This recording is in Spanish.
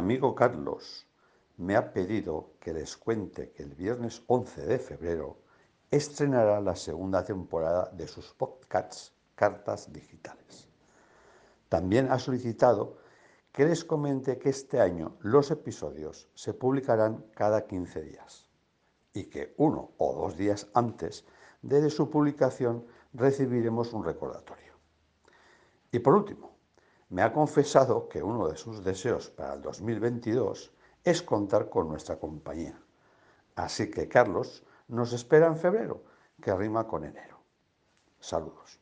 amigo Carlos me ha pedido que les cuente que el viernes 11 de febrero estrenará la segunda temporada de sus podcasts Cartas Digitales. También ha solicitado que les comente que este año los episodios se publicarán cada 15 días y que uno o dos días antes de su publicación recibiremos un recordatorio. Y por último, me ha confesado que uno de sus deseos para el 2022 es contar con nuestra compañía. Así que Carlos nos espera en febrero, que rima con enero. Saludos.